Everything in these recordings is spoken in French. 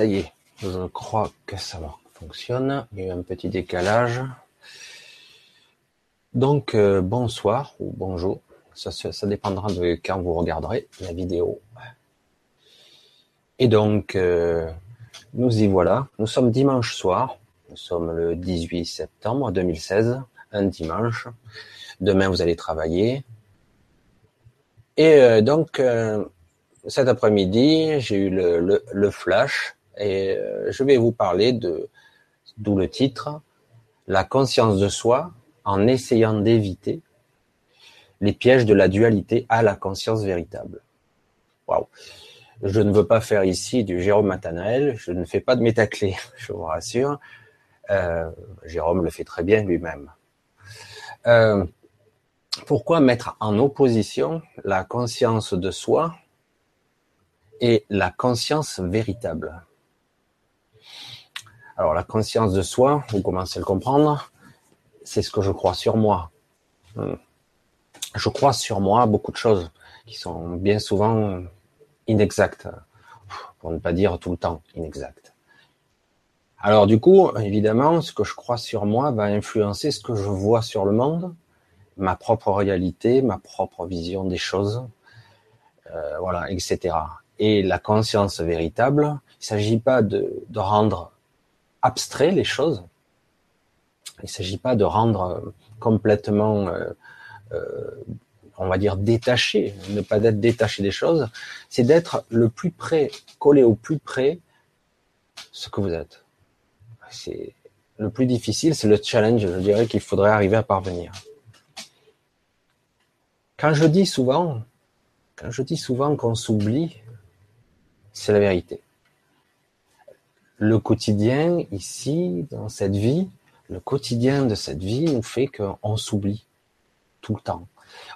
Ça y est, je crois que ça fonctionne. Il y a eu un petit décalage. Donc, euh, bonsoir ou bonjour. Ça, dépendra de quand vous regarderez la vidéo. Et donc, euh, nous y voilà. Nous sommes dimanche soir. Nous sommes le 18 septembre 2016, un dimanche. Demain, vous allez travailler. Et euh, donc, cet après-midi, j'ai eu le, flash et euh, je vais vous parler de, d'où le titre, la conscience de soi en essayant d'éviter les pièges de la dualité à la conscience véritable. Waouh. Je ne veux pas faire ici du Jérôme Matanael, je ne fais pas de métaclé, je vous rassure. Euh, Jérôme le fait très bien lui-même. Euh, pourquoi mettre en opposition la conscience de soi et la conscience véritable? Alors la conscience de soi, vous commencez à le comprendre, c'est ce que je crois sur moi. Hmm. Je crois sur moi beaucoup de choses qui sont bien souvent inexactes, pour ne pas dire tout le temps inexactes. Alors du coup, évidemment, ce que je crois sur moi va influencer ce que je vois sur le monde, ma propre réalité, ma propre vision des choses, euh, voilà, etc et la conscience véritable, il ne s'agit pas de, rendre abstrait les choses, il ne s'agit pas de rendre complètement, euh, euh, on va dire, détaché, ne pas d'être détaché des choses, c'est d'être le plus près, collé au plus près ce que vous êtes. C'est le plus difficile, c'est le challenge, je dirais, qu'il faudrait arriver à parvenir. Quand je dis souvent, quand je dis souvent qu'on s'oublie, c'est la vérité. Le quotidien, ici, dans cette vie, le quotidien de cette vie nous fait qu'on s'oublie tout le temps.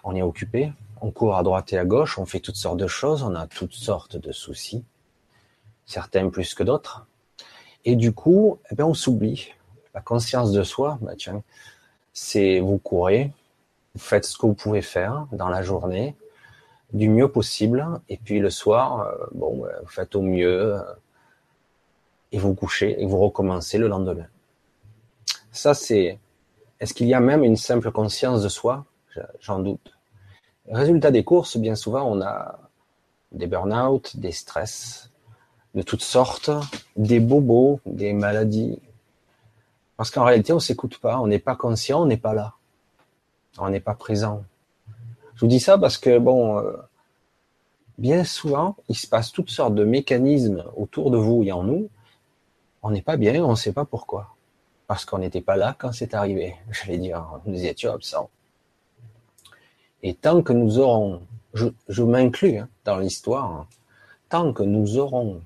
On est occupé, on court à droite et à gauche, on fait toutes sortes de choses, on a toutes sortes de soucis, certains plus que d'autres. Et du coup, eh bien, on s'oublie. La conscience de soi, bah tiens, c'est vous courez, vous faites ce que vous pouvez faire dans la journée, du mieux possible. Et puis le soir, euh, bon, vous faites au mieux euh, et vous couchez et vous recommencez le lendemain. Ça, c'est. Est-ce qu'il y a même une simple conscience de soi? J'en doute. Résultat des courses, bien souvent, on a des burn-out, des stress de toutes sortes, des bobos, des maladies. Parce qu'en réalité, on s'écoute pas, on n'est pas conscient, on n'est pas là. On n'est pas présent. Je vous dis ça parce que, bon, euh, bien souvent, il se passe toutes sortes de mécanismes autour de vous et en nous. On n'est pas bien, on ne sait pas pourquoi. Parce qu'on n'était pas là quand c'est arrivé. J'allais dire, nous étions absents. Et tant que nous aurons, je, je m'inclus hein, dans l'histoire, tant que nous aurons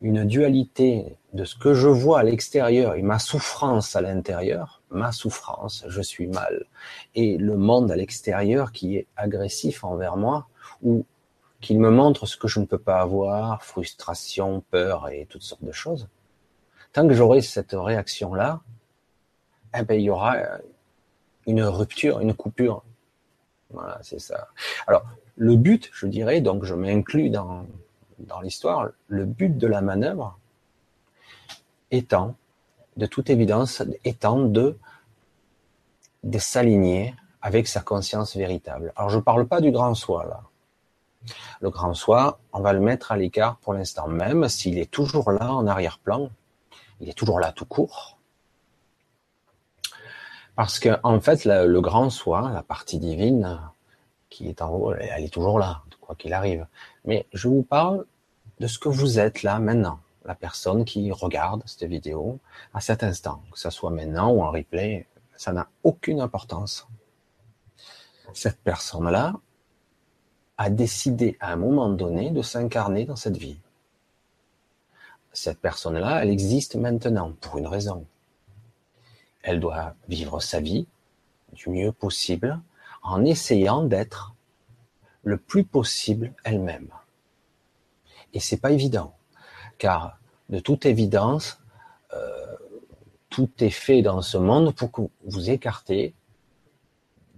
une dualité de ce que je vois à l'extérieur et ma souffrance à l'intérieur, ma souffrance, je suis mal, et le monde à l'extérieur qui est agressif envers moi, ou qu'il me montre ce que je ne peux pas avoir, frustration, peur et toutes sortes de choses. Tant que j'aurai cette réaction-là, eh ben, il y aura une rupture, une coupure. Voilà, c'est ça. Alors, le but, je dirais, donc je m'inclus dans, dans l'histoire, le but de la manœuvre étant, de toute évidence, étant de, de s'aligner avec sa conscience véritable. Alors je ne parle pas du grand soi là. Le grand soi, on va le mettre à l'écart pour l'instant, même s'il est toujours là en arrière-plan, il est toujours là tout court. Parce que en fait, le grand soi, la partie divine qui est en haut, elle est toujours là, quoi qu'il arrive. Mais je vous parle de ce que vous êtes là maintenant, la personne qui regarde cette vidéo à cet instant, que ce soit maintenant ou en replay, ça n'a aucune importance. Cette personne-là a décidé à un moment donné de s'incarner dans cette vie. Cette personne-là, elle existe maintenant pour une raison. Elle doit vivre sa vie du mieux possible en essayant d'être le plus possible elle-même. Et c'est pas évident, car de toute évidence, euh, tout est fait dans ce monde pour que vous écartez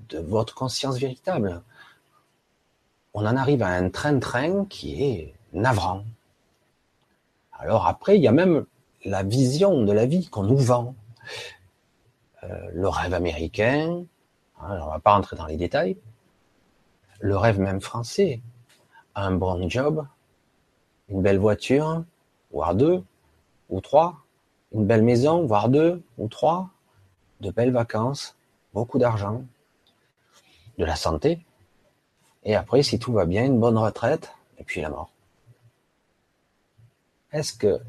de votre conscience véritable. On en arrive à un train-train qui est navrant. Alors après, il y a même la vision de la vie qu'on nous vend. Euh, le rêve américain, hein, on va pas rentrer dans les détails, le rêve même français, un bon job, une belle voiture, voire deux, ou trois, une belle maison, voire deux, ou trois, de belles vacances, beaucoup d'argent, de la santé, et après, si tout va bien, une bonne retraite, et puis la mort. Est-ce que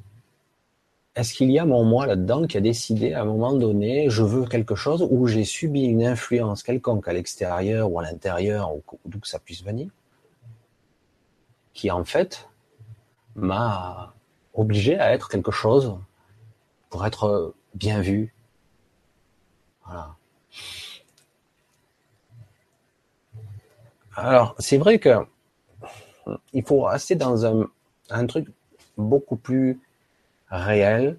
est-ce qu'il y a mon moi là-dedans qui a décidé à un moment donné, je veux quelque chose, ou j'ai subi une influence quelconque à l'extérieur ou à l'intérieur, ou d'où que ça puisse venir, qui en fait m'a obligé à être quelque chose pour être bien vu? Voilà. Alors, c'est vrai que il faut rester dans un, truc beaucoup plus réel.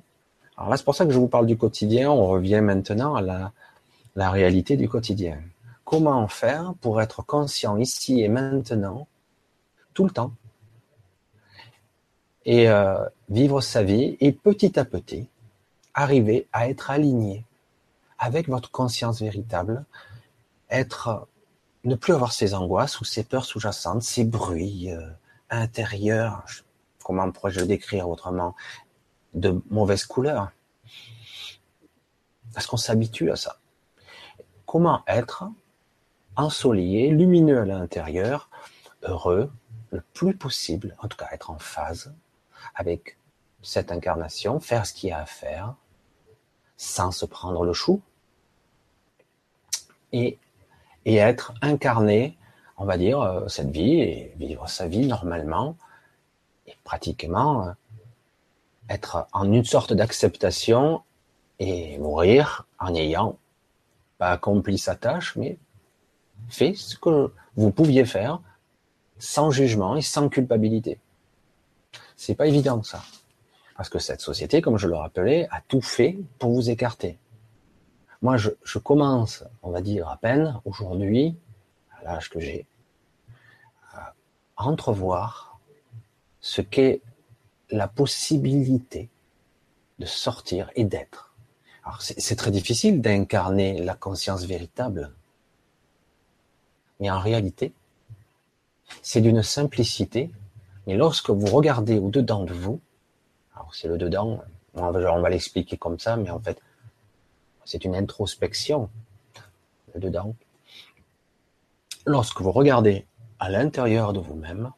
Alors là, c'est pour ça que je vous parle du quotidien. On revient maintenant à la, la réalité du quotidien. Comment faire pour être conscient ici et maintenant, tout le temps, et euh, vivre sa vie et petit à petit arriver à être aligné avec votre conscience véritable, être ne plus avoir ces angoisses ou ces peurs sous-jacentes, ces bruits euh, intérieurs, comment pourrais-je le décrire autrement, de mauvaise couleur. Est-ce qu'on s'habitue à ça Comment être ensoleillé, lumineux à l'intérieur, heureux, le plus possible, en tout cas être en phase avec cette incarnation, faire ce qu'il y a à faire, sans se prendre le chou, et, et être incarné, on va dire, euh, cette vie, et vivre sa vie normalement, et pratiquement euh, être en une sorte d'acceptation et mourir en ayant pas accompli sa tâche, mais fait ce que vous pouviez faire sans jugement et sans culpabilité. C'est pas évident ça. Parce que cette société, comme je le rappelais, a tout fait pour vous écarter. Moi, je, commence, on va dire à peine aujourd'hui, à l'âge que j'ai, à entrevoir ce qu'est la possibilité de sortir et d'être. Alors c'est très difficile d'incarner la conscience véritable, mais en réalité, c'est d'une simplicité. Mais lorsque vous regardez au-dedans de vous, alors c'est le dedans, on va l'expliquer comme ça, mais en fait, c'est une introspection, dedans. Lorsque vous regardez à l'intérieur de vous-même,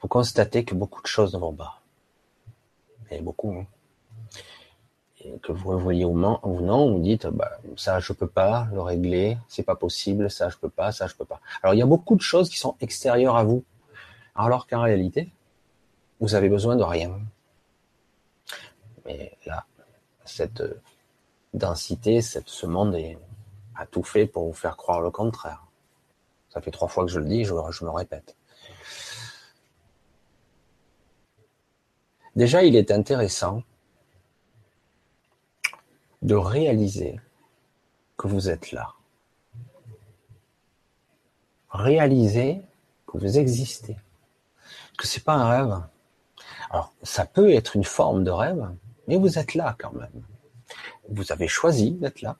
vous constatez que beaucoup de choses ne vont pas. Et beaucoup. Hein. Et que vous le voyez ou non, vous dites, bah, ça je peux pas le régler, c'est pas possible, ça je peux pas, ça je peux pas. Alors il y a beaucoup de choses qui sont extérieures à vous. Alors qu'en réalité, vous avez besoin de rien. Mais là, cette densité, cette, ce monde a tout fait pour vous faire croire le contraire. Ça fait trois fois que je le dis, je me répète. Déjà, il est intéressant de réaliser que vous êtes là. Réaliser que vous existez. Que c'est pas un rêve. Alors, ça peut être une forme de rêve, mais vous êtes là quand même. Vous avez choisi d'être là.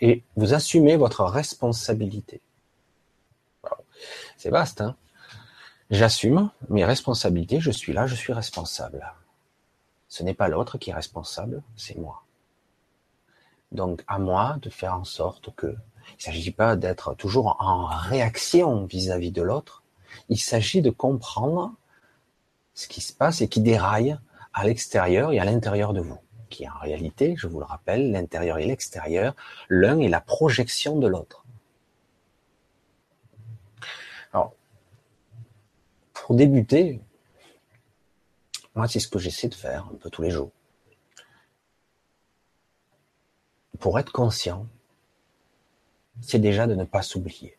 Et vous assumez votre responsabilité. C'est vaste, hein J'assume mes responsabilités, je suis là, je suis responsable. Ce n'est pas l'autre qui est responsable, c'est moi. Donc à moi de faire en sorte que il ne s'agit pas d'être toujours en réaction vis-à-vis de l'autre, il s'agit de comprendre ce qui se passe et qui déraille à l'extérieur et à l'intérieur de vous, qui en réalité, je vous le rappelle, l'intérieur et l'extérieur, l'un est la projection de l'autre. pour débuter, moi, c'est ce que j'essaie de faire un peu tous les jours. Pour être conscient, c'est déjà de ne pas s'oublier.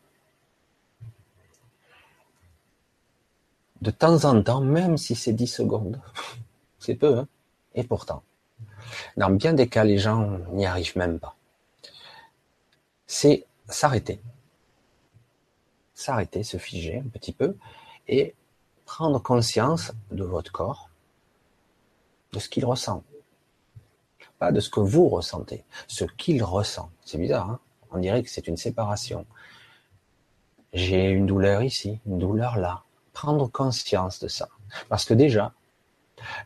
De temps en temps, même si c'est 10 secondes, peu, hein et pourtant, dans bien des cas, les gens n'y arrivent même pas. C'est s'arrêter. S'arrêter, se figer un petit peu et prendre conscience de votre corps, de ce qu'il ressent. Pas de ce que vous ressentez, ce qu'il ressent. C'est bizarre, hein on dirait que c'est une séparation. J'ai une douleur ici, une douleur là. Prendre conscience de ça. Parce que déjà,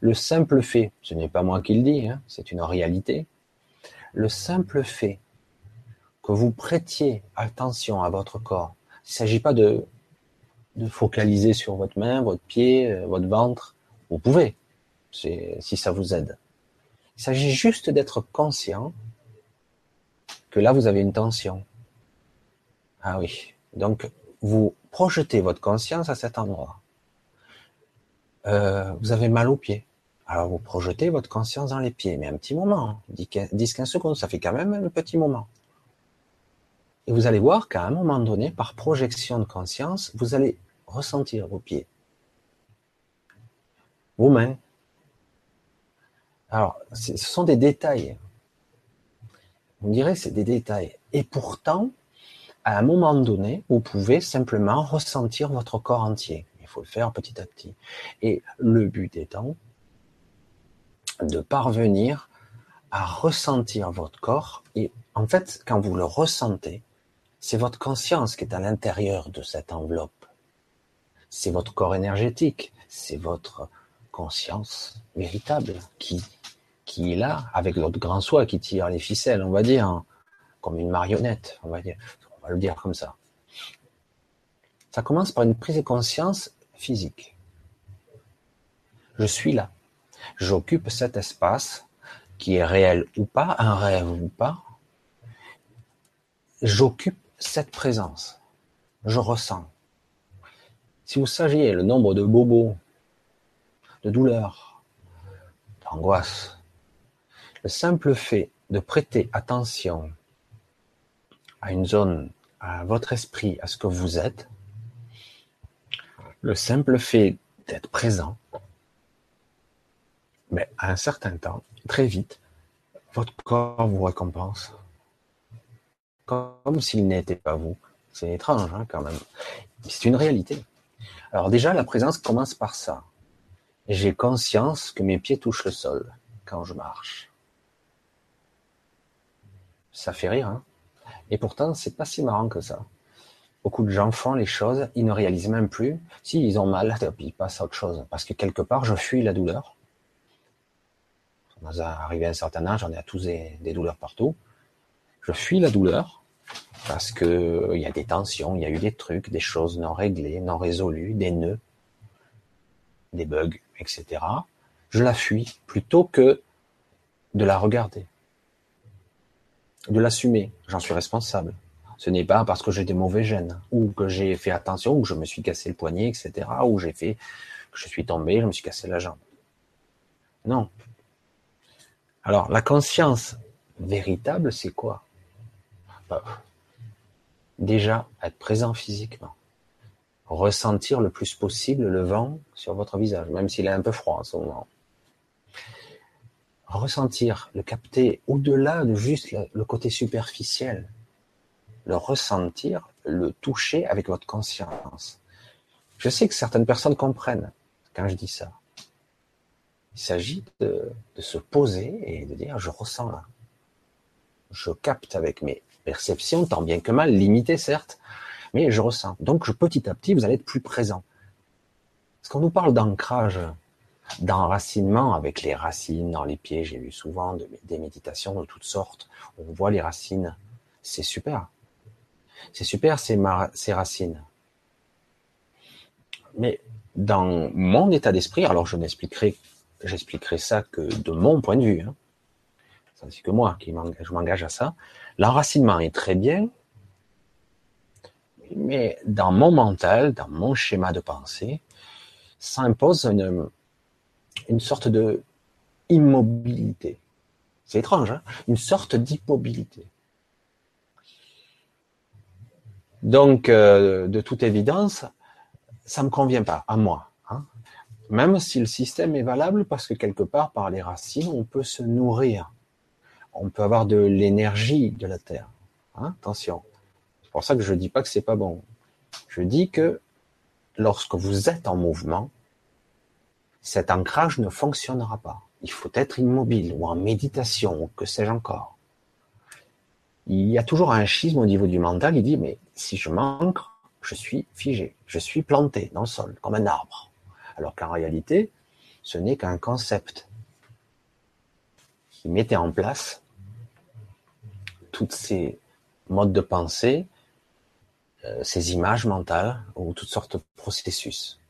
le simple fait, ce n'est pas moi qui le dis, hein, c'est une réalité, le simple fait que vous prêtiez attention à votre corps, il ne s'agit pas de, de focaliser sur votre main, votre pied, euh, votre ventre, vous pouvez, si ça vous aide. Il s'agit juste d'être conscient que là, vous avez une tension. Ah oui. Donc, vous projetez votre conscience à cet endroit. Euh, vous avez mal aux pieds. Alors, vous projetez votre conscience dans les pieds, mais un petit moment, 10-15 secondes, ça fait quand même un petit moment. Et vous allez voir qu'à un moment donné, par projection de conscience, vous allez ressentir vos pieds, vos mains. Alors, ce sont des détails. On dirait c'est des détails. Et pourtant, à un moment donné, vous pouvez simplement ressentir votre corps entier. Faut le faire petit à petit. Et le but étant de parvenir à ressentir votre corps. Et en fait, quand vous le ressentez, c'est votre conscience qui est à l'intérieur de cette enveloppe. C'est votre corps énergétique, c'est votre conscience véritable qui qui est là, avec l'autre grand soi qui tire les ficelles, on va dire, hein, comme une marionnette, on va dire, on va le dire comme ça. Ça commence par une prise de conscience physique. Je suis là. J'occupe cet espace qui est réel ou pas, un rêve ou pas. J'occupe cette présence. Je ressens. Si vous saviez le nombre de bobos, de douleurs, d'angoisse, le simple fait de prêter attention à une zone, à votre esprit, à ce que vous êtes, le simple fait d'être présent, mais à un certain temps, très vite, votre corps vous récompense. Comme s'il n'était pas vous. C'est étrange hein, quand même. C'est une réalité. Alors déjà, la présence commence par ça. J'ai conscience que mes pieds touchent le sol quand je marche. Ça fait rire, hein Et pourtant, c'est pas si marrant que ça. Beaucoup de gens font les choses, ils ne réalisent même plus. Si ont mal, ils passent à autre chose. Parce que quelque part, je fuis la douleur. Arrivé à un certain âge, ai à tous des, douleurs partout. Je fuis la douleur parce que il y a des tensions, il y a eu des trucs, des choses non réglées, non résolues, des nœuds, des bugs, etc. Je la fuis plutôt que de la regarder de l'assumer. J'en suis responsable. Ce n'est pas parce que j'ai des mauvais gènes, ou que j'ai fait attention, ou que je me suis cassé le poignet, etc., ou j'ai fait que je suis tombé, je me suis cassé la jambe. Non. Alors, la conscience véritable, c'est quoi? Bah, Déjà, être présent physiquement. Ressentir le plus possible le vent sur votre visage, même s'il est un peu froid en ce moment ressentir, le capter au-delà de juste le côté superficiel, le ressentir, le toucher avec votre conscience. Je sais que certaines personnes comprennent quand je dis ça. Il s'agit de, se poser et de dire je ressens là. Je capte avec mes perceptions, tant bien que mal, limitées certes, mais je ressens. Donc petit à petit, vous allez être plus présent. Parce qu'on nous parle d'ancrage d'enracinement avec les racines dans les pieds. J'ai lu souvent des méditations de toutes sortes. On voit les racines. C'est super. C'est super ces, ces racines. Mais dans mon état d'esprit, alors je n'expliquerai, j'expliquerai ça que de mon point de vue. Hein. C'est que moi qui m'engage à ça. L'enracinement est très bien, mais dans mon mental, dans mon schéma de pensée, ça impose une, une sorte de immobilité. C'est étrange, hein une sorte d'immobilité. Donc, euh, de toute évidence, ça me convient pas à moi. Hein Même si le système est valable, parce que quelque part, par les racines, on peut se nourrir. On peut avoir de l'énergie de la terre. Hein Attention. C'est pour ça que je dis pas que c'est pas bon. Je dis que lorsque vous êtes en mouvement, cet ancrage ne fonctionnera pas. Il faut être immobile ou en méditation ou que sais-je encore. Il y a toujours un schisme au niveau du mental. Il dit mais si je manque, je suis figé, je suis planté dans le sol comme un arbre. Alors qu'en réalité, ce n'est qu'un concept qui mettait en place toutes ces modes de pensée, euh, ces images mentales ou toutes sortes de processus.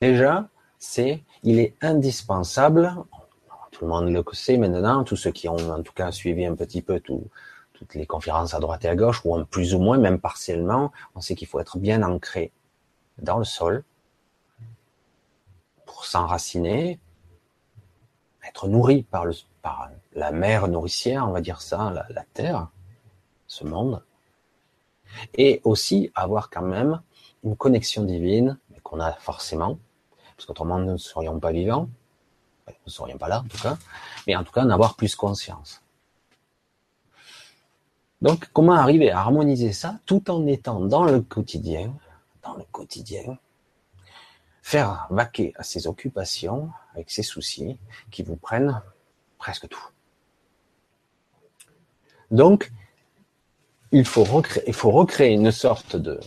Déjà, c'est, il est indispensable, le monde le sait maintenant, tous ceux qui ont en tout cas suivi un petit peu toutes les conférences à droite et à gauche, ou en plus ou moins, même partiellement, on sait qu'il faut être bien ancré dans le sol pour s'enraciner, être nourri par, le, par la mer nourricière, on va dire ça, la, la terre, ce monde, et aussi avoir quand même une connexion divine, qu'on a forcément, parce qu'autrement nous ne serions pas vivants, nous ne serions pas là en tout cas, mais en tout cas en avoir plus conscience. Donc comment arriver à harmoniser ça tout en étant dans le quotidien, dans le quotidien, faire vaquer à ses occupations avec ses soucis qui vous prennent presque tout. Donc, il faut recréer, il faut recréer une sorte de,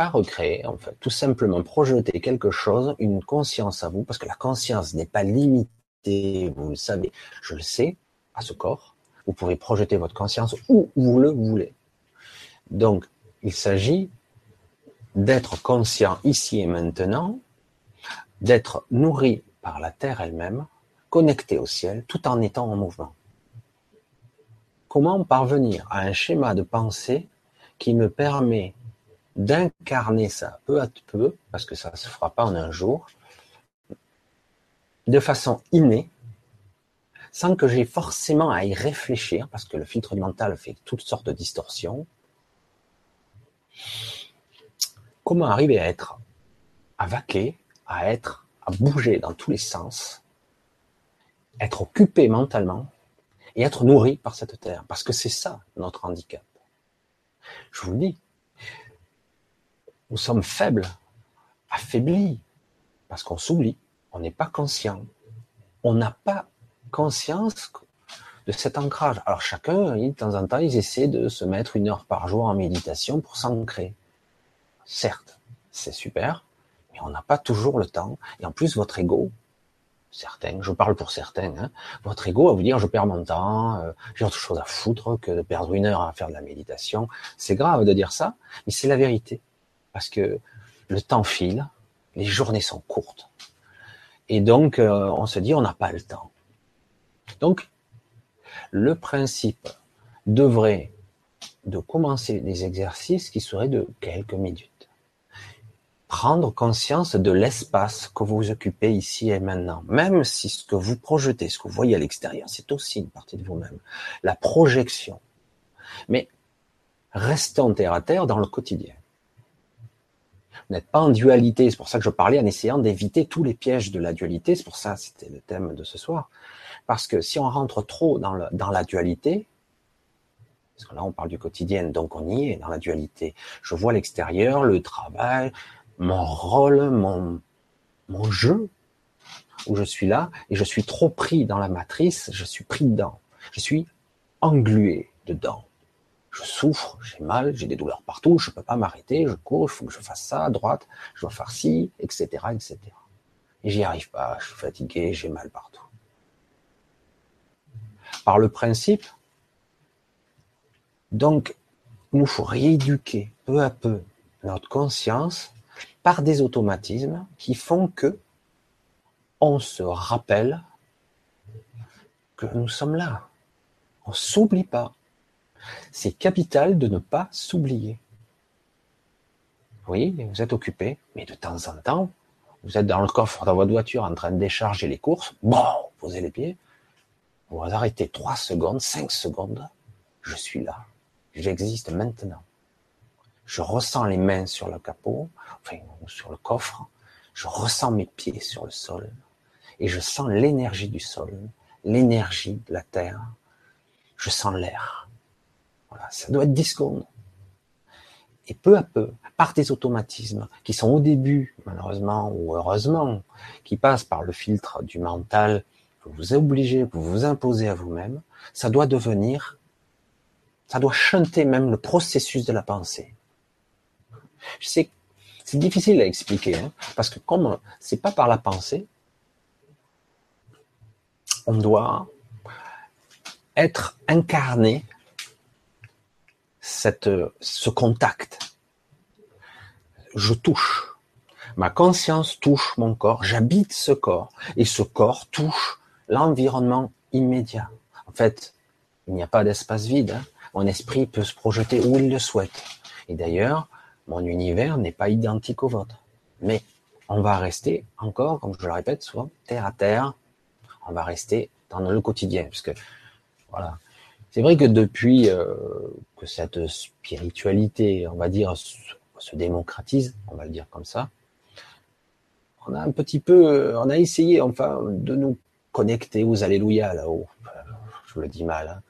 pas recréer, en fait, tout simplement projeter quelque chose, une conscience à vous, parce que la conscience n'est pas limitée, vous le savez, je le sais, à ce corps. Vous pourrez projeter votre conscience où vous le voulez. Donc, il s'agit d'être conscient ici et maintenant, d'être nourri par la terre elle-même, connecté au ciel, tout en étant en mouvement. Comment parvenir à un schéma de pensée qui me permet d'incarner ça peu à peu, parce que ça ne se fera pas en un jour, de façon innée, sans que j'ai forcément à y réfléchir, parce que le filtre mental fait toutes sortes de distorsions. Comment arriver à être, à vaquer, à être, à bouger dans tous les sens, être occupé mentalement et être nourri par cette terre, parce que c'est ça notre handicap. Je vous le dis, nous sommes faibles, affaiblis, parce qu'on s'oublie, on n'est pas conscient. On n'a pas conscience de cet ancrage. Alors chacun, de temps en temps, ils essaient de se mettre une heure par jour en méditation pour s'ancrer. Certes, c'est super, mais on n'a pas toujours le temps. Et en plus, votre ego, certains, je parle pour certains, hein, votre ego va vous dire je perds mon temps, euh, j'ai autre chose à foutre que de perdre une heure à faire de la méditation. C'est grave de dire ça, mais c'est la vérité parce que le temps file, les journées sont courtes. Et donc, euh, on se dit, on n'a pas le temps. Donc, le principe devrait de commencer des exercices qui seraient de quelques minutes. Prendre conscience de l'espace que vous occupez ici et maintenant, même si ce que vous projetez, ce que vous voyez à l'extérieur, c'est aussi une partie de vous-même. La projection. Mais restons terre à terre dans le quotidien n'êtes pas en dualité. C'est pour ça que je parlais en essayant d'éviter tous les pièges de la dualité. C'est pour ça que c'était le thème de ce soir. Parce que si on rentre trop dans, le, dans la dualité, parce que là on parle du quotidien, donc on y est dans la dualité. Je vois l'extérieur, le travail, mon rôle, mon, mon jeu, où je suis là, et je suis trop pris dans la matrice, je suis pris dedans. Je suis englué dedans je souffre, j'ai mal, j'ai des douleurs partout, je ne peux pas m'arrêter, je cours, il faut que je fasse ça droite, je dois faire ci, etc., etc. Et j'y arrive pas, je suis fatigué, j'ai mal partout. Par le principe, donc, il nous faut rééduquer peu à peu notre conscience par des automatismes qui font que on se rappelle que nous sommes là. On s'oublie pas. C'est capital de ne pas s'oublier. Oui, vous êtes occupé, mais de temps en temps, vous êtes dans le coffre de votre voiture en train de décharger les courses, bon, posez les pieds, vous arrêtez trois secondes, cinq secondes, je suis là, j'existe maintenant. Je ressens les mains sur le capot, enfin, sur le coffre, je ressens mes pieds sur le sol, et je sens l'énergie du sol, l'énergie de la terre, je sens l'air. Ça doit être 10 secondes. Et peu à peu, par des automatismes qui sont au début, malheureusement ou heureusement, qui passent par le filtre du mental que vous obligez, que vous vous imposez à vous-même, ça doit devenir, ça doit chanter même le processus de la pensée. Je sais, c'est difficile à expliquer, hein, parce que comme c'est pas par la pensée, on doit être incarné cette, ce contact. Je touche. Ma conscience touche mon corps. J'habite ce corps. Et ce corps touche l'environnement immédiat. En fait, il n'y a pas d'espace vide. Hein. Mon esprit peut se projeter où il le souhaite. Et d'ailleurs, mon univers n'est pas identique au vôtre. Mais on va rester encore, comme je le répète souvent, terre à terre. On va rester dans le quotidien. Parce que voilà. C'est vrai que depuis euh, que cette spiritualité, on va dire, se démocratise, on va le dire comme ça, on a un petit peu, on a essayé enfin de nous connecter aux alléluia là-haut. Je le dis mal. Hein.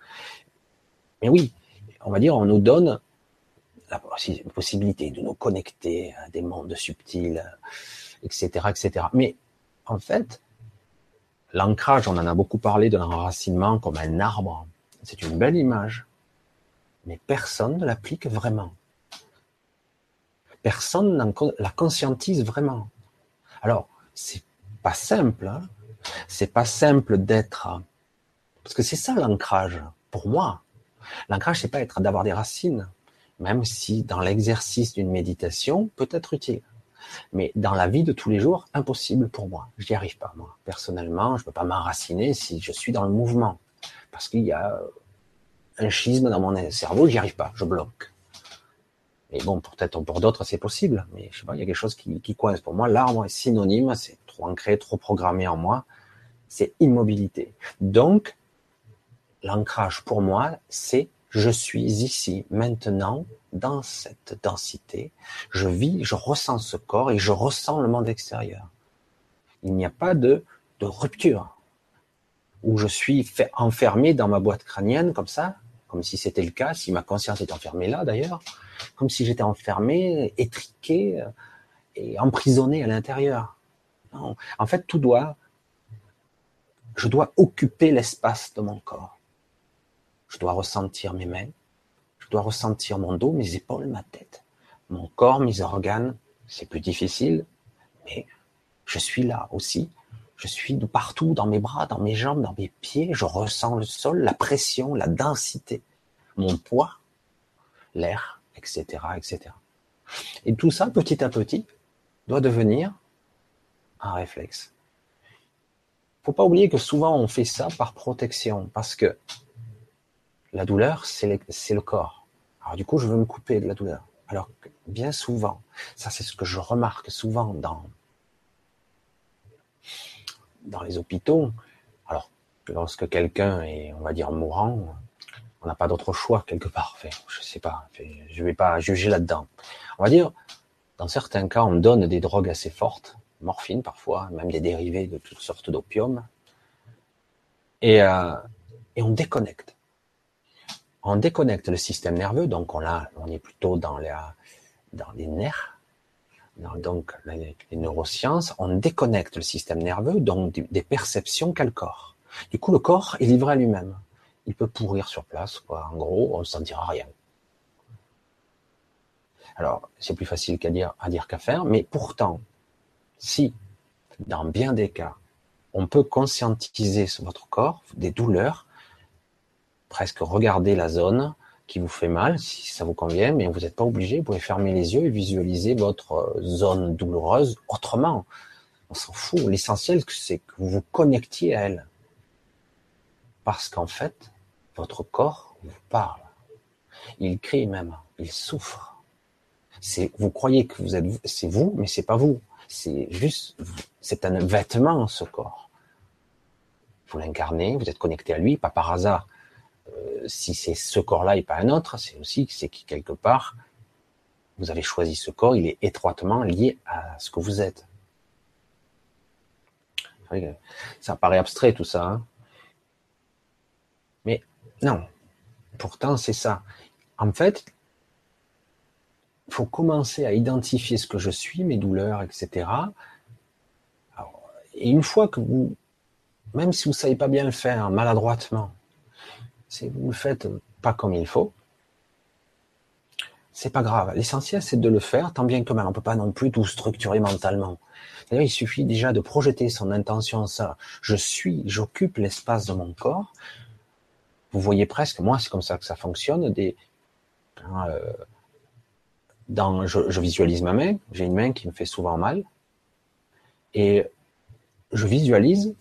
Mais oui, on va dire, on nous donne la possibilité de nous connecter à des mondes subtils, etc., etc. Mais en fait, L'ancrage, on en a beaucoup parlé de l'enracinement comme un arbre. C'est une belle image. Mais personne ne l'applique vraiment. Personne la conscientise vraiment. Alors, c'est pas simple. Hein c'est pas simple d'être. Parce que c'est ça l'ancrage, pour moi. L'ancrage, c'est pas être d'avoir des racines, même si dans l'exercice d'une méditation peut être utile. Mais dans la vie de tous les jours, impossible pour moi. Je n'y arrive pas, moi. Personnellement, je ne peux pas m'enraciner si je suis dans le mouvement. Parce qu'il y a un schisme dans mon cerveau, j'y arrive pas, je bloque. Et bon, peut-être pour d'autres, c'est possible, mais je sais pas, il y a quelque chose qui, coince. Pour moi, l'arbre est synonyme, c'est trop ancré, trop programmé en moi, c'est immobilité. Donc, l'ancrage pour moi, c'est je suis ici, maintenant, dans cette densité, je vis, je ressens ce corps et je ressens le monde extérieur. Il n'y a pas de rupture où je suis enfermé dans ma boîte crânienne comme ça, comme si c'était le cas, si ma conscience était enfermée là d'ailleurs, comme si j'étais enfermé, étriqué et emprisonné à l'intérieur. En fait, tout doit, je dois occuper l'espace de mon corps. Je dois ressentir mes mains, je dois ressentir mon dos, mes épaules, ma tête, mon corps, mes organes. C'est plus difficile, mais je suis là aussi. Je suis partout, dans mes bras, dans mes jambes, dans mes pieds. Je ressens le sol, la pression, la densité, mon poids, l'air, etc., etc. Et tout ça, petit à petit, doit devenir un réflexe. Faut pas oublier que souvent on fait ça par protection, parce que la douleur, c'est le corps. Alors du coup, je veux me couper de la douleur. Alors bien souvent, ça c'est ce que je remarque souvent dans dans les hôpitaux. Alors lorsque quelqu'un est, on va dire, mourant, on n'a pas d'autre choix quelque part. Enfin, je sais pas. je vais pas juger là-dedans. On va dire, dans certains cas, on donne des drogues assez fortes, morphine parfois, même des dérivés de toutes sortes d'opium, et, euh, on déconnecte on déconnecte le système nerveux, donc on, est plutôt dans les nerfs, donc les, neurosciences, on déconnecte le système nerveux, donc des, perceptions qu'a le corps. Du coup, le corps est livré à lui-même. Il peut pourrir sur place. En gros, on ne sentira rien. Alors, c'est plus facile à dire qu'à faire, mais pourtant, si, dans bien des cas, on peut conscientiser votre corps des douleurs, presque regarder la zone qui vous fait mal, si ça vous convient, mais vous n'êtes pas obligé, vous pouvez fermer les yeux et visualiser votre euh, zone douloureuse autrement. On s'en fout. L'essentiel, c'est que vous vous connectiez à elle. Parce qu'en fait, votre corps vous parle. Il crie même, il souffre. C'est, vous croyez que vous êtes, c'est vous, mais c'est pas vous. C'est juste, c'est un vêtement, ce corps. Vous l'incarnez, vous êtes connecté à lui, pas par hasard. Si c'est ce corps-là et pas un autre, c'est aussi c'est que quelque part, vous avez choisi ce corps, il est étroitement lié à ce que vous êtes. Ça paraît abstrait tout ça. Hein. Mais non, pourtant c'est ça. En fait, il faut commencer à identifier ce que je suis, mes douleurs, etc. et une fois que vous, même si vous savez pas bien le faire, maladroitement, si vous le faites pas comme il faut, c'est pas grave. L'essentiel, c'est de le faire, tant bien que mal. On peut pas non plus tout structurer mentalement. D'ailleurs, il suffit déjà de projeter son intention, ça. Je suis, j'occupe l'espace de mon corps. Vous voyez presque, moi, c'est comme ça que ça fonctionne, des, hein, euh, je, visualise ma main. J'ai une main qui me fait souvent mal. Et je visualise,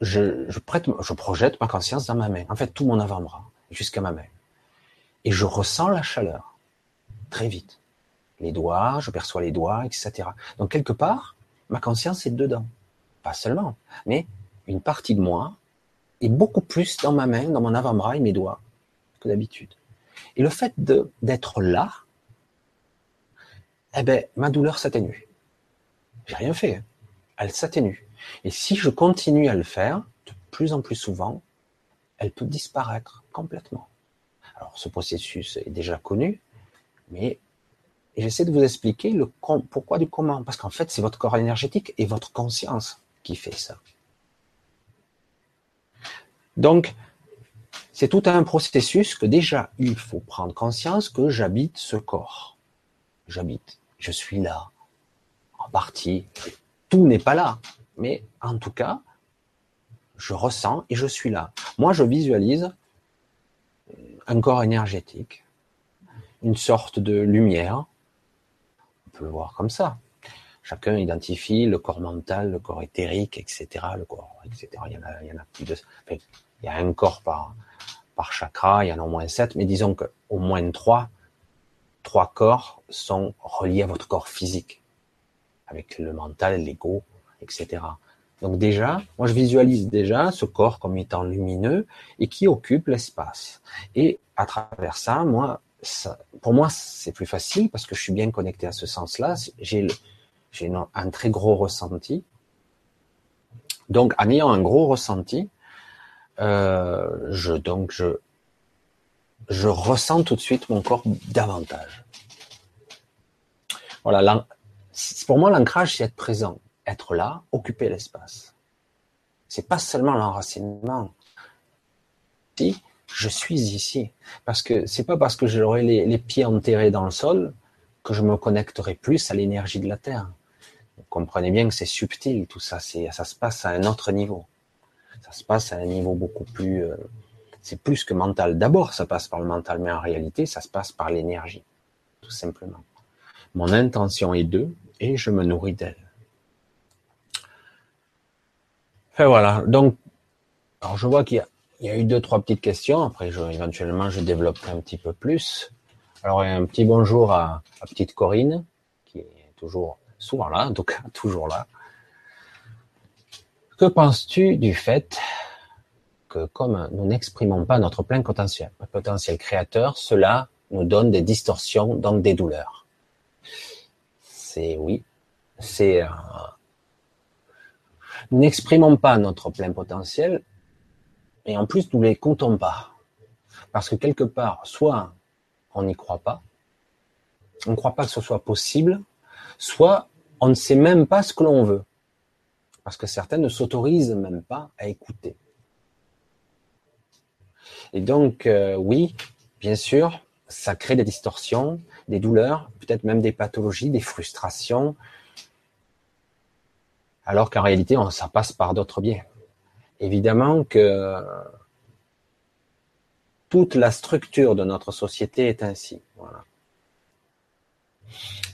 je, je, prête, je projette ma conscience dans ma main. En fait, tout mon avant-bras, jusqu'à ma main. Et je ressens la chaleur très vite. Les doigts, je perçois les doigts, etc. Donc quelque part, ma conscience est dedans. Pas seulement, mais une partie de moi est beaucoup plus dans ma main, dans mon avant-bras et mes doigts que d'habitude. Et le fait d'être là, eh ben, ma douleur s'atténue. J'ai rien fait. Hein. Elle s'atténue. Et si je continue à le faire de plus en plus souvent, elle peut disparaître complètement. Alors, ce processus est déjà connu, mais j'essaie de vous expliquer le pourquoi du comment. Parce qu'en fait, c'est votre corps énergétique et votre conscience qui fait ça. Donc, c'est tout un processus que déjà, il faut prendre conscience que j'habite ce corps. J'habite, je suis là, en partie. Tout n'est pas là, mais en tout cas, je ressens et je suis là. Moi, je visualise un corps énergétique, une sorte de lumière. On peut le voir comme ça. Chacun identifie le corps mental, le corps éthérique, etc. Le corps, etc. Il y en a, plus de, il y un corps par, par chakra, il y en a au moins sept, mais disons qu'au moins trois, trois corps sont reliés à votre corps physique, avec le mental, l'ego, etc. Donc déjà, moi je visualise déjà ce corps comme étant lumineux et qui occupe l'espace. Et à travers ça, moi, ça, pour moi, c'est plus facile parce que je suis bien connecté à ce sens-là. J'ai un très gros ressenti. Donc, en ayant un gros ressenti, euh, je donc je je ressens tout de suite mon corps davantage. Voilà, pour moi l'ancrage c'est être présent être là, occuper l'espace. C'est pas seulement l'enracinement. Si je suis ici, parce que c'est pas parce que j'aurai les, pieds enterrés dans le sol que je me connecterai plus à l'énergie de la terre. Vous comprenez bien que c'est subtil tout ça, ça se passe à un autre niveau. Ça se passe à un niveau beaucoup plus, euh, c'est plus que mental. D'abord, ça passe par le mental, mais en réalité, ça se passe par l'énergie, tout simplement. Mon intention est d'eux et je me nourris d'elle. Et voilà. Donc, alors je vois qu'il y, a eu deux, trois petites questions. Après, je, éventuellement, je développerai un petit peu plus. Alors, un petit bonjour à, petite Corinne, qui est toujours, souvent là, en toujours là. Que penses-tu du fait que comme nous n'exprimons pas notre plein potentiel, potentiel créateur, cela nous donne des distorsions, donc des douleurs? C'est oui, c'est euh, n'exprimons pas notre plein potentiel et en plus nous ne les comptons pas. Parce que quelque part, soit on n'y croit pas, on ne croit pas que ce soit possible, soit on ne sait même pas ce que l'on veut. Parce que certains ne s'autorisent même pas à écouter. Et donc, euh, oui, bien sûr, ça crée des distorsions, des douleurs, peut-être même des pathologies, des frustrations, alors qu'en réalité, ça passe par d'autres biais. Évidemment que toute la structure de notre société est ainsi.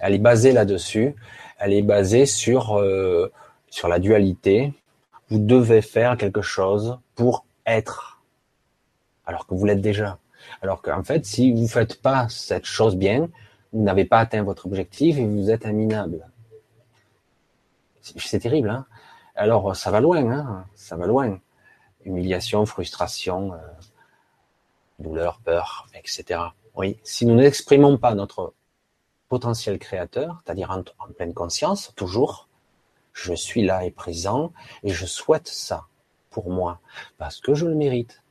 Elle est basée là-dessus. Elle est basée sur euh, sur la dualité. Vous devez faire quelque chose pour être, alors que vous l'êtes déjà. Alors qu'en fait, si vous faites pas cette chose bien, vous n'avez pas atteint votre objectif et vous êtes minable. C'est terrible, hein Alors, ça va loin, hein Ça va loin. Humiliation, frustration, euh, douleur, peur, etc. Oui, si nous n'exprimons pas notre potentiel créateur, c'est-à-dire en, en, pleine conscience, toujours, je suis là et présent, et je souhaite ça pour moi, parce que je le mérite.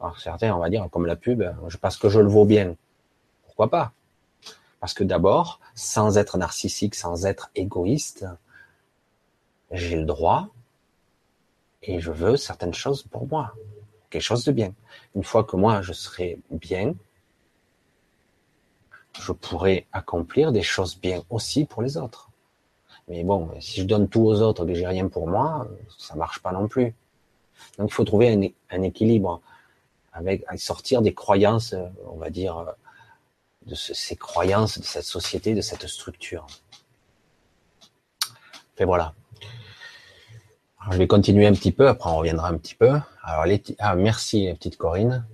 Alors certains, on va dire, comme la pub, parce que je le vaux bien. Pourquoi pas? Parce que d'abord, sans être narcissique, sans être égoïste, j'ai le droit et je veux certaines choses pour moi, quelque chose de bien. Une fois que moi je serai bien, je pourrai accomplir des choses bien aussi pour les autres. Mais bon, si je donne tout aux autres et que j'ai rien pour moi, ça marche pas non plus. Donc il faut trouver un, équilibre avec sortir des croyances, on va dire, de ces croyances de cette société, de cette structure. Et voilà. Je vais continuer un petit peu, après on reviendra un petit peu. Ah, merci petite Corinne.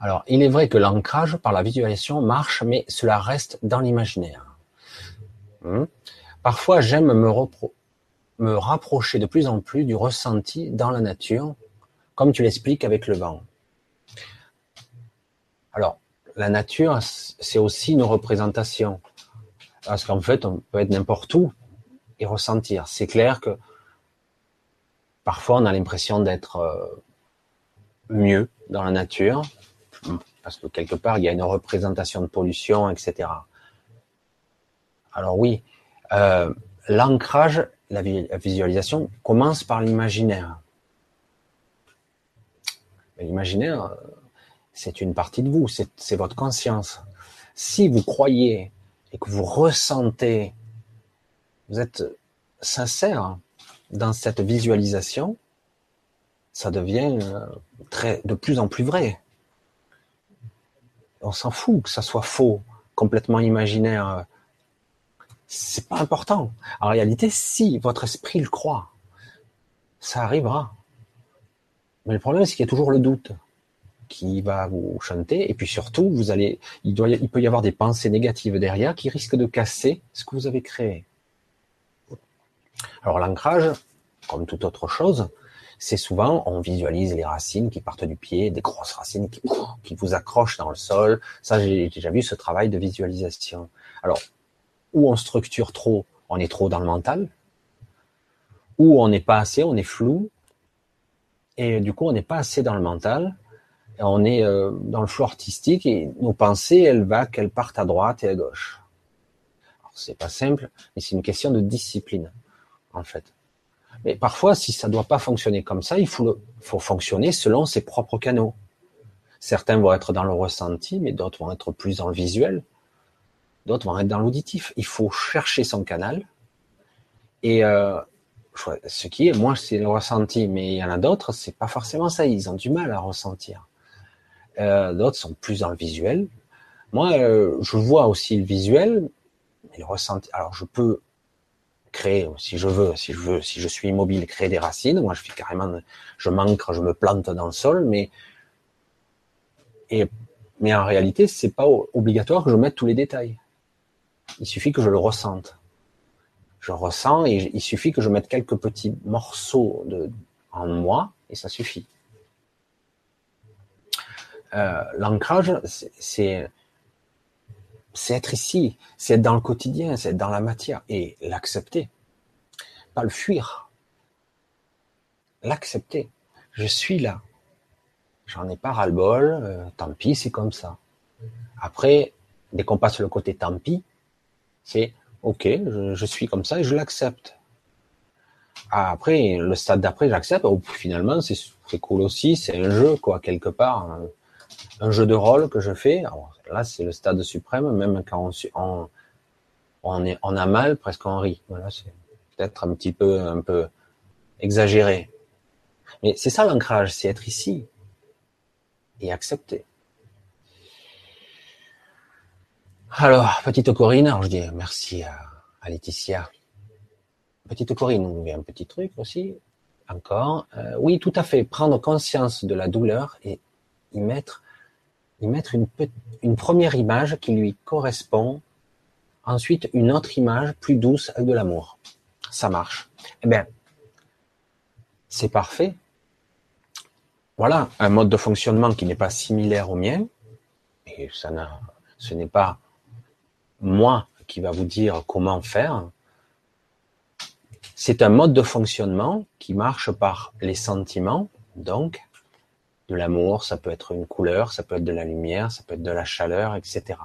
Alors, il est vrai que l'ancrage par la visualisation marche, mais cela reste dans l'imaginaire. Hmm. Parfois, j'aime me, me rapprocher de plus en plus du ressenti dans la nature, comme tu l'expliques avec le vent. Alors, la nature, c'est aussi une représentation. Parce qu'en fait, on peut être n'importe où et ressentir. C'est clair que parfois, on a l'impression d'être euh, mieux dans la nature, parce que quelque part, il y a une représentation de pollution, etc. Alors oui, euh, l'ancrage, la visualisation commence par l'imaginaire. L'imaginaire, c'est une partie de vous, c'est votre conscience. Si vous croyez et que vous ressentez, vous êtes sincère dans cette visualisation, ça devient euh, de plus en plus vrai. On s'en fout que ça soit faux, complètement imaginaire. C'est pas important. En réalité, si votre esprit le croit, ça arrivera. Mais le problème, c'est qu'il y a toujours le doute qui va vous chanter, et puis surtout, vous allez, il, doit, il peut y avoir des pensées négatives derrière qui risquent de casser ce que vous avez créé. Alors l'ancrage, comme toute autre chose, c'est souvent, on visualise les racines qui partent du pied, des grosses racines qui, vous accrochent dans le sol. Ça, j'ai déjà vu ce travail de visualisation. Alors, où on structure trop, on est trop dans le mental, ou on n'est pas assez, on est flou, et du coup, on n'est pas assez dans le mental, on est euh, dans le flou artistique et nos pensées, elles va qu'elles partent à droite et à gauche. C'est pas simple, mais c'est une question de discipline, en fait. Mais parfois, si ça doit pas fonctionner comme ça, il faut, faut fonctionner selon ses propres canaux. Certains vont être dans le ressenti, mais d'autres vont être plus dans le visuel. D'autres vont être dans l'auditif. Il faut chercher son canal. Et euh, ce qui est, moi, c'est le ressenti, mais il y en a d'autres, c'est pas forcément ça. Ils ont du mal à ressentir. Euh, d'autres sont plus dans le visuel. Moi, euh, je vois aussi le visuel, mais le ressenti. Alors, je peux créer, si je veux, si je veux, si je suis immobile, créer des racines. Moi, je fais carrément, je m'ancre, je me plante dans le sol, mais et mais en réalité, c'est pas obligatoire que je mette tous les détails. Il suffit que je le ressente. Je ressens et il suffit que je mette quelques petits morceaux de, en moi et ça suffit. Euh, l'ancrage, c'est c'est être ici, c'est être dans le quotidien, c'est être dans la matière et l'accepter, pas le fuir, l'accepter. Je suis là, j'en ai pas ras-le-bol, euh, tant pis, c'est comme ça. Après, dès qu'on passe le côté tant pis, c'est ok, je, suis comme ça et je l'accepte. Après, le stade d'après, j'accepte. Finalement, c'est cool aussi, c'est un jeu quoi quelque part. Un jeu de rôle que je fais. Là, c'est le stade suprême, même quand on, a mal, presque on rit. Voilà, c'est peut-être un petit peu, un peu exagéré. Mais c'est ça l'ancrage, c'est être ici et accepter. Alors, petite Corinne, je dis merci à, Laetitia. Petite Corinne, on a un petit truc aussi, encore. Euh, oui, tout à fait, prendre conscience de la douleur et y mettre y mettre une, première image qui lui correspond, ensuite une autre image plus douce de l'amour. Ça marche. Eh bien, c'est parfait. Voilà un mode de fonctionnement qui n'est pas similaire au mien, et ce n'est pas moi qui va vous dire comment faire. C'est un mode de fonctionnement qui marche par les sentiments, donc l'amour, ça peut être une couleur, ça peut être de la lumière, ça peut être de la chaleur, etc.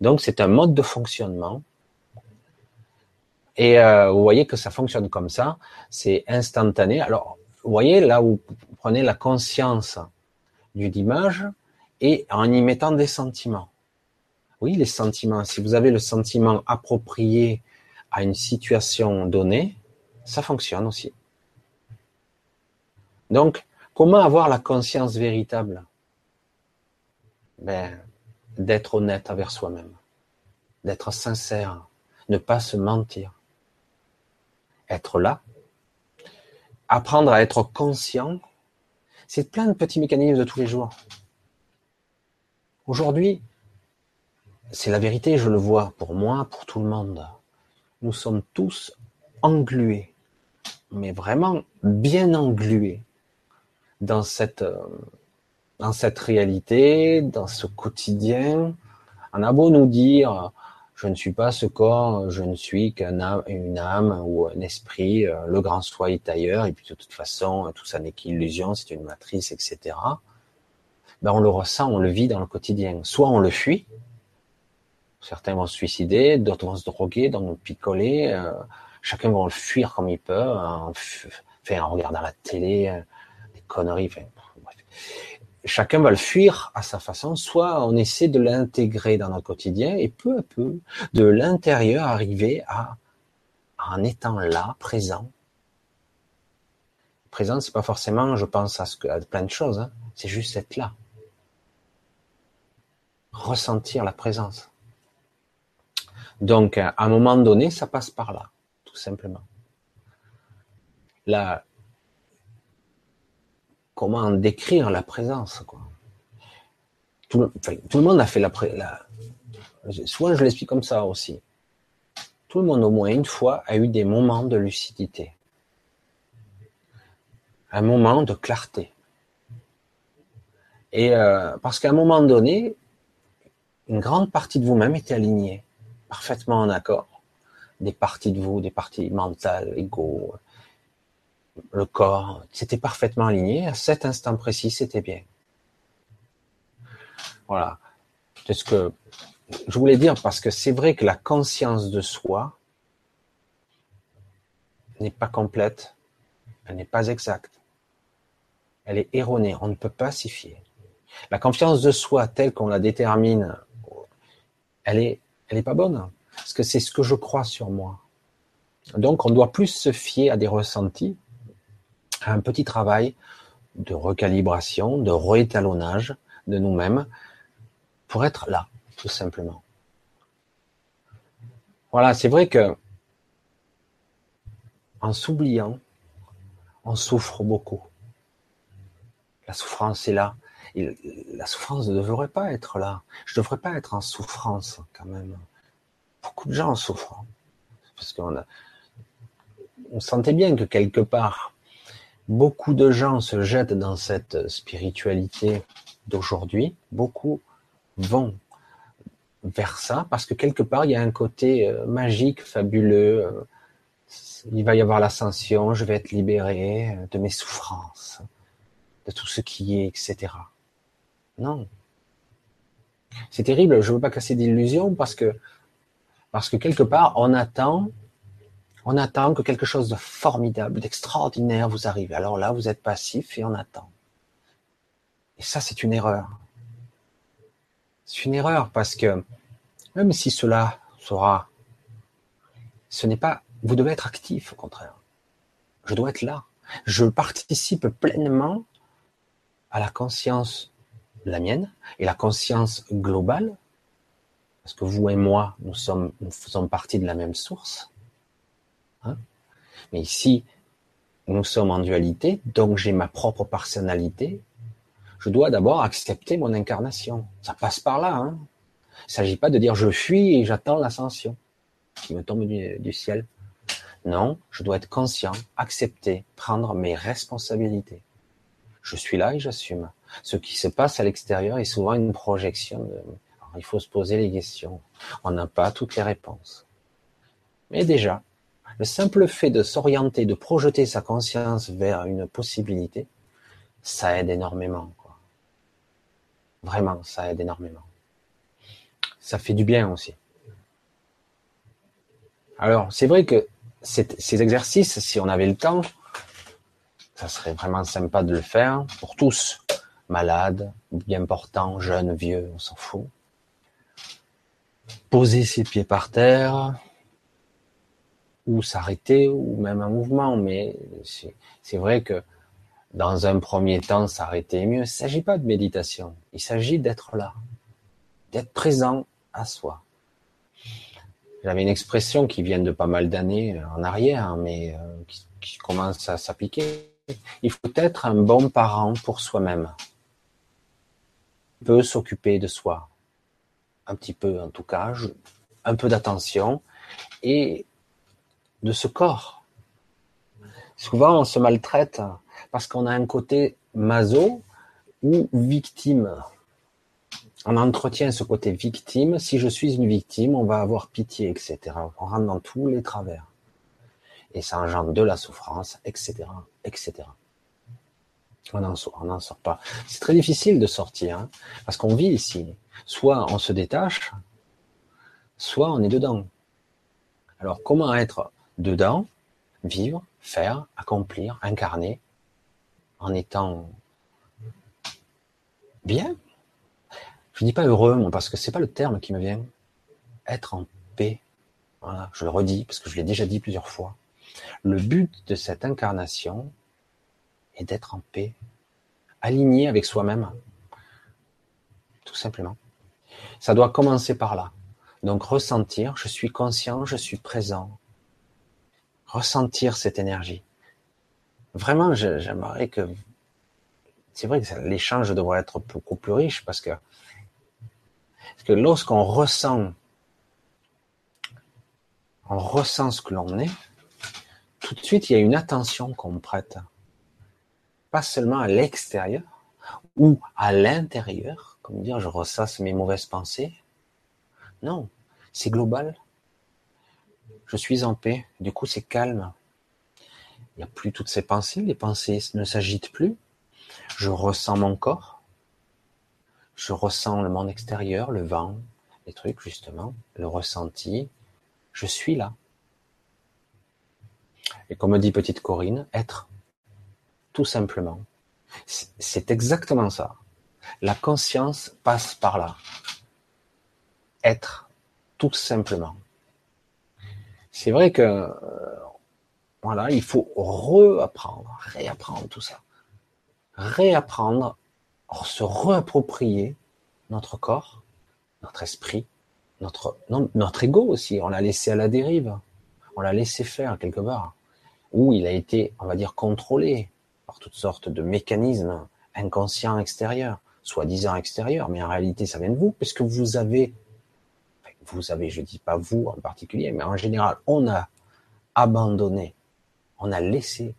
Donc c'est un mode de fonctionnement. Et euh, vous voyez que ça fonctionne comme ça, c'est instantané. Alors, vous voyez là où vous prenez la conscience d'une image et en y mettant des sentiments. Oui, les sentiments. Si vous avez le sentiment approprié à une situation donnée, ça fonctionne aussi. Donc, comment avoir la conscience véritable? Ben, D'être honnête envers soi-même, d'être sincère, ne pas se mentir, être là, apprendre à être conscient, c'est plein de petits mécanismes de tous les jours. Aujourd'hui, c'est la vérité, je le vois pour moi, pour tout le monde. Nous sommes tous englués, mais vraiment bien englués dans cette, euh, dans cette réalité, dans ce quotidien. On a beau nous dire, je ne suis pas ce corps, je ne suis qu'une âme, âme ou un esprit, euh, le grand soi est ailleurs, et puis de toute façon, tout ça n'est qu'illusion, c'est une matrice, etc. Ben, on le ressent, on le vit dans le quotidien. Soit on le fuit, certains vont se suicider, d'autres vont se droguer, d'autres vont picoler, euh, chacun va le fuir comme il peut, en, regardant la télé, conneries, chacun va le fuir à sa façon, soit on essaie de l'intégrer dans notre quotidien et peu à peu, de l'intérieur, arriver à, en étant là, présent. Présent, c'est pas forcément, je pense à, plein de choses, hein. c'est juste être là. Ressentir la présence. Donc, à un moment donné, ça passe par là, tout simplement. La, comment décrire la présence. Tout, le, monde a fait la, la souvent je l'explique comme ça aussi. Tout le monde au moins une fois a eu des moments de lucidité, un moment de clarté. Et euh, parce qu'à un moment donné, une grande partie de vous-même était alignée, parfaitement en accord. Des parties de vous, des parties mentales, égaux, le corps, c'était parfaitement aligné. À cet instant précis, c'était bien. Voilà. C'est ce que je voulais dire parce que c'est vrai que la conscience de soi n'est pas complète, elle n'est pas exacte, elle est erronée, on ne peut pas s'y fier. La confiance de soi telle qu'on la détermine, elle est, elle est pas bonne, parce que c'est ce que je crois sur moi. Donc on doit plus se fier à des ressentis un petit travail de recalibration, de réétalonnage de nous-mêmes pour être là, tout simplement. Voilà, c'est vrai que en s'oubliant, on souffre beaucoup. La souffrance est là. La souffrance ne devrait pas être là. Je ne devrais pas être en souffrance quand même. Beaucoup de gens souffrent. Parce qu'on on sentait bien que quelque part, Beaucoup de gens se jettent dans cette spiritualité d'aujourd'hui. Beaucoup vont vers ça parce que quelque part il y a un côté euh, magique, fabuleux. Euh, il va y avoir l'ascension, je vais être libéré euh, de mes souffrances, de tout ce qui est, etc. Non. C'est terrible, je ne veux pas casser d'illusions parce que parce que quelque part on attend on attend que quelque chose de formidable, d'extraordinaire vous arrive. Alors là, vous êtes passif et on attend. Et ça, c'est une erreur. C'est une erreur parce que même si cela sera, ce n'est pas, vous devez être actif au contraire. Je dois être là. Je participe pleinement à la conscience, la mienne, et la conscience globale, parce que vous et moi, nous sommes, nous faisons partie de la même source. Hein. Mais ici, nous sommes en dualité, donc j'ai ma propre personnalité. Je dois d'abord accepter mon incarnation. Ça passe par là. Hein. Il ne s'agit pas de dire je fuis et j'attends l'ascension qui me tombe du, ciel. Non, je dois être conscient, accepter, prendre mes responsabilités. Je suis là et j'assume. Ce qui se passe à l'extérieur est souvent une projection. Il faut se poser les questions. On n'a pas toutes les réponses. Mais déjà, le simple fait de s'orienter, de projeter sa conscience vers une possibilité, ça aide énormément. Vraiment, ça aide énormément. ça fait du bien aussi. Alors, c'est vrai que ces exercices, si on avait le temps, ça serait vraiment sympa de le faire pour tous, malades, bien portants, jeunes, vieux, on s'en fout. Poser ses pieds par terre, ou s'arrêter, ou même un mouvement, mais c'est vrai que dans un premier temps, s'arrêter est mieux. Il ne s'agit pas de méditation, il s'agit d'être là, d'être présent à soi. J'avais une expression qui vient de pas mal d'années en arrière, mais euh, qui commence à s'appliquer. Il faut être un bon parent pour soi-même. Peut s'occuper de soi, un petit peu en tout cas, un peu d'attention et de ce corps. Souvent, on se maltraite parce qu'on a un côté maso ou victime. On entretient ce côté victime. Si je suis une victime, on va avoir pitié, etc. On rentre dans tous les travers. Et ça engendre de la souffrance, etc., etc. On n'en sort, pas. C'est très difficile de sortir, hein, parce qu'on vit ici. Soit on se détache, soit on est dedans. Alors comment être dedans, vivre, faire, accomplir, incarner, en étant bien. Je dis pas heureux, parce que c'est pas le terme qui me vient. Être en paix. Voilà, je le redis, parce que je l'ai déjà dit plusieurs fois. Le but de cette incarnation est d'être en paix, aligné avec soi-même. Tout simplement. Ça doit commencer par là. Donc ressentir, je suis conscient, je suis présent. Ressentir cette énergie. Vraiment, j'aimerais que. C'est vrai que l'échange devrait être beaucoup plus riche parce que, parce que lorsqu'on ressent, on ressent ce que l'on est, tout de suite il y a une attention qu'on prête, pas seulement à l'extérieur ou à l'intérieur, comme dire je ressasse mes mauvaises pensées. Non, c'est global. Je suis en paix, du coup c'est calme. Il n'y a plus toutes ces pensées, les pensées ne s'agitent plus. Je ressens mon corps, je ressens le monde extérieur, le vent, les trucs justement, le ressenti. Je suis là. Et comme dit petite Corinne, être, tout simplement. C'est exactement ça. La conscience passe par là. Être, tout simplement. C'est vrai que euh, voilà, il faut reapprendre, réapprendre tout ça. Réapprendre, se réapproprier notre corps, notre esprit, notre, notre ego aussi. On l'a laissé à la dérive. On l'a laissé faire quelque part. Où il a été, on va dire, contrôlé par toutes sortes de mécanismes inconscients extérieurs, soi-disant extérieurs, mais en réalité ça vient de vous, puisque vous avez, vous avez, je dis pas vous en particulier, mais en général, on a abandonné on a laissé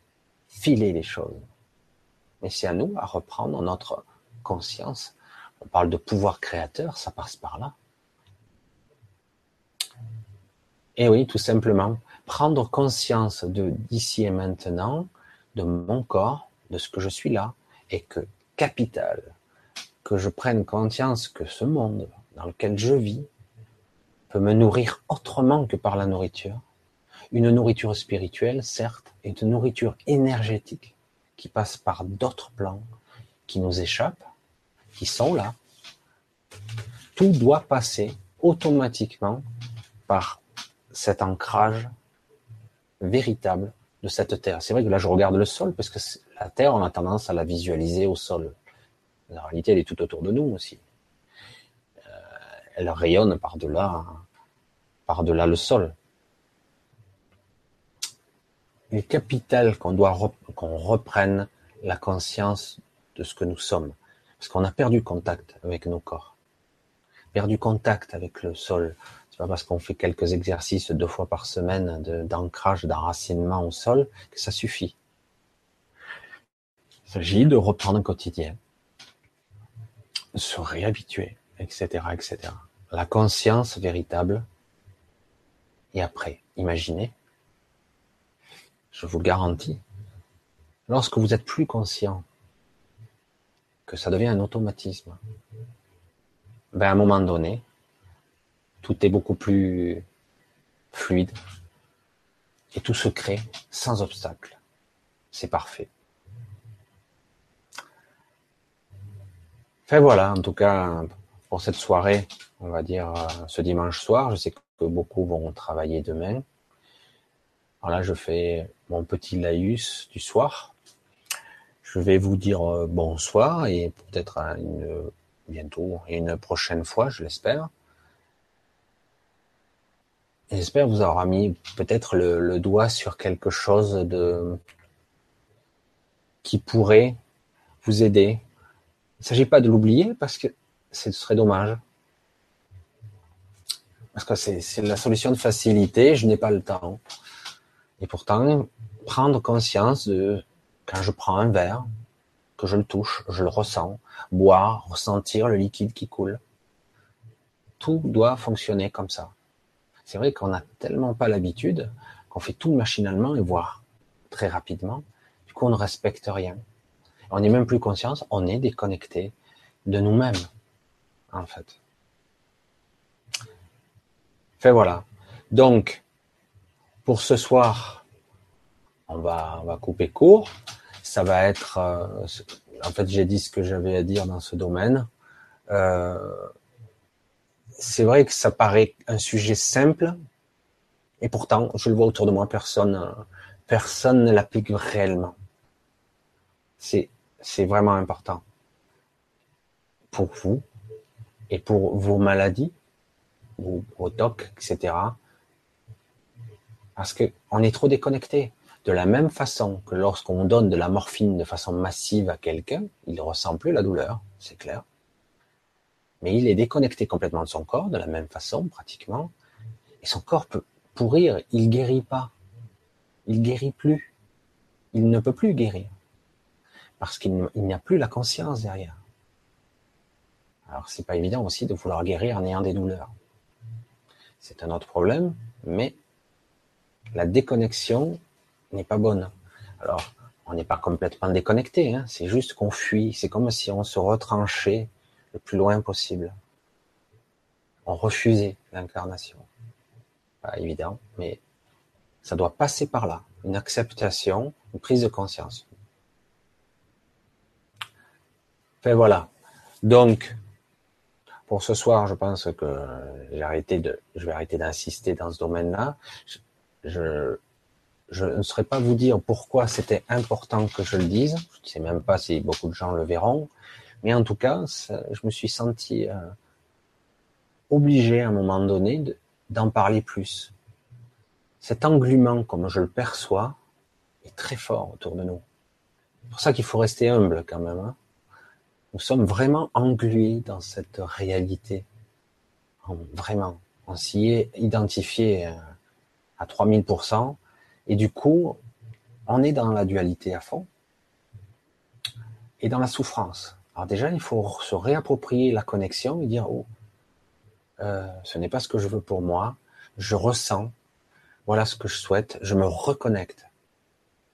filer les choses. Mais c'est à nous à reprendre notre conscience. On parle de pouvoir créateur, ça passe par là. Et oui, tout simplement, prendre conscience de d'ici et maintenant, de mon corps, de ce que je suis là, et que capital, que je prenne conscience que ce monde dans lequel je vis peut me nourrir autrement que par la nourriture, une nourriture spirituelle, certes, et une nourriture énergétique qui passe par d'autres plans, qui nous échappent, qui sont là. Tout doit passer automatiquement par cet ancrage véritable de cette terre. C'est vrai que là, je regarde le sol, parce que la terre, on a tendance à la visualiser au sol. La réalité, elle est tout autour de nous aussi. Elle rayonne par-delà, par-delà le sol il est capital qu'on doit qu'on reprenne la conscience de ce que nous sommes, parce qu'on a perdu contact avec nos corps, perdu contact avec le sol. C'est pas parce qu'on fait quelques exercices deux fois par semaine d'ancrage, d'enracinement au sol que ça suffit. Il s'agit de reprendre un quotidien, se réhabituer, etc., etc. La conscience véritable. Et après, imaginez je vous le garantis, lorsque vous êtes plus conscient que ça devient un automatisme, ben à un moment donné, Tout est beaucoup plus fluide. Et tout se crée sans obstacle. C'est parfait. Enfin voilà, en tout cas, pour cette soirée, on va dire euh, ce dimanche soir, je sais que beaucoup vont travailler demain. Alors là, je fais mon petit laïus du soir. Je vais vous dire euh, bonsoir et peut-être une, bientôt une prochaine fois, je l'espère. J'espère vous avoir mis peut-être le, doigt sur quelque chose de qui pourrait vous aider. Il ne s'agit pas de l'oublier parce que ce serait dommage. Parce que c'est la solution de facilité, je n'ai pas le temps. Et pourtant, prendre conscience de quand je prends un verre, que je le touche, je le ressens, boire, ressentir le liquide qui coule. Tout doit fonctionner comme ça. C'est vrai qu'on n'a tellement pas l'habitude qu'on fait tout machinalement et voire très rapidement. Du coup, on ne respecte rien. On n'est même plus conscient, on est déconnecté de nous-mêmes, en fait. Fait voilà. Donc, pour ce soir, on va, on va couper court. Ça va être, euh, en fait, j'ai dit ce que j'avais à dire dans ce domaine. Euh, c'est vrai que ça paraît un sujet simple, et pourtant, je le vois autour de moi, personne, personne ne l'applique réellement. C'est, c'est vraiment important pour vous et pour vos maladies, vos, tocs, etc. Parce que on est trop déconnecté. De la même façon que lorsqu'on donne de la morphine de façon massive à quelqu'un, il ne ressent plus la douleur, c'est clair. Mais il est déconnecté complètement de son corps, de la même façon, pratiquement. Et son corps peut pourrir, il guérit pas. Il guérit plus. Il ne peut plus guérir. Parce qu'il n'y a plus la conscience derrière. Alors c'est pas évident aussi de vouloir guérir en ayant des douleurs. C'est un autre problème, mais la déconnexion n'est pas bonne. Alors, on n'est pas complètement déconnecté, hein. c'est juste qu'on fuit. C'est comme si on se retranchait le plus loin possible. On refusait l'incarnation. Pas évident, mais ça doit passer par là. Une acceptation, une prise de conscience. Voilà. Donc, pour ce soir, je pense que j'ai arrêté de, je vais arrêter d'insister dans ce domaine-là. Je, je, ne saurais pas vous dire pourquoi c'était important que je le dise. Je ne sais même pas si beaucoup de gens le verront. Mais en tout cas, je me suis senti euh, obligé à un moment donné d'en parler plus. Cet englument, comme je le perçois, est très fort autour de nous. C'est pour ça qu'il faut rester humble quand même. Hein. Nous sommes vraiment englués dans cette réalité. Vraiment. On s'y est identifié euh, à 3000%. Et du coup, on est dans la dualité à fond et dans la souffrance. Alors déjà, il faut se réapproprier la connexion et dire, oh, euh, ce n'est pas ce que je veux pour moi, je ressens, voilà ce que je souhaite, je me reconnecte.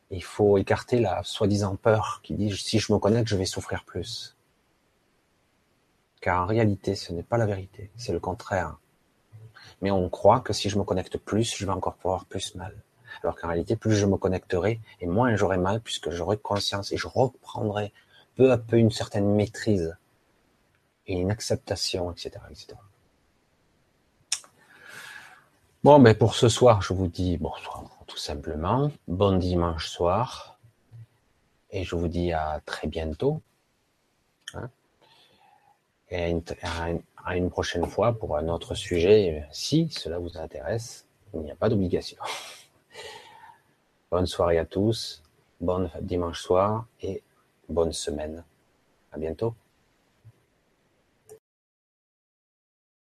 Il faut écarter la soi-disant peur qui dit, si je me connecte, je vais souffrir plus. Car en réalité, ce n'est pas la vérité, c'est le contraire. Mais on croit que si je me connecte plus, je vais encore pouvoir plus mal. Alors qu'en réalité, plus je me connecterai, et moins j'aurai mal, puisque j'aurai conscience et je reprendrai peu à peu une certaine maîtrise et une acceptation, etc., etc. Bon, ben pour ce soir, je vous dis bonsoir, tout simplement. Bon dimanche soir. Et je vous dis à très bientôt. Hein. Et à une, prochaine fois pour un autre sujet, si cela vous intéresse. Il n'y a pas d'obligation. Bonne soirée à tous, bon dimanche soir et bonne semaine. À bientôt.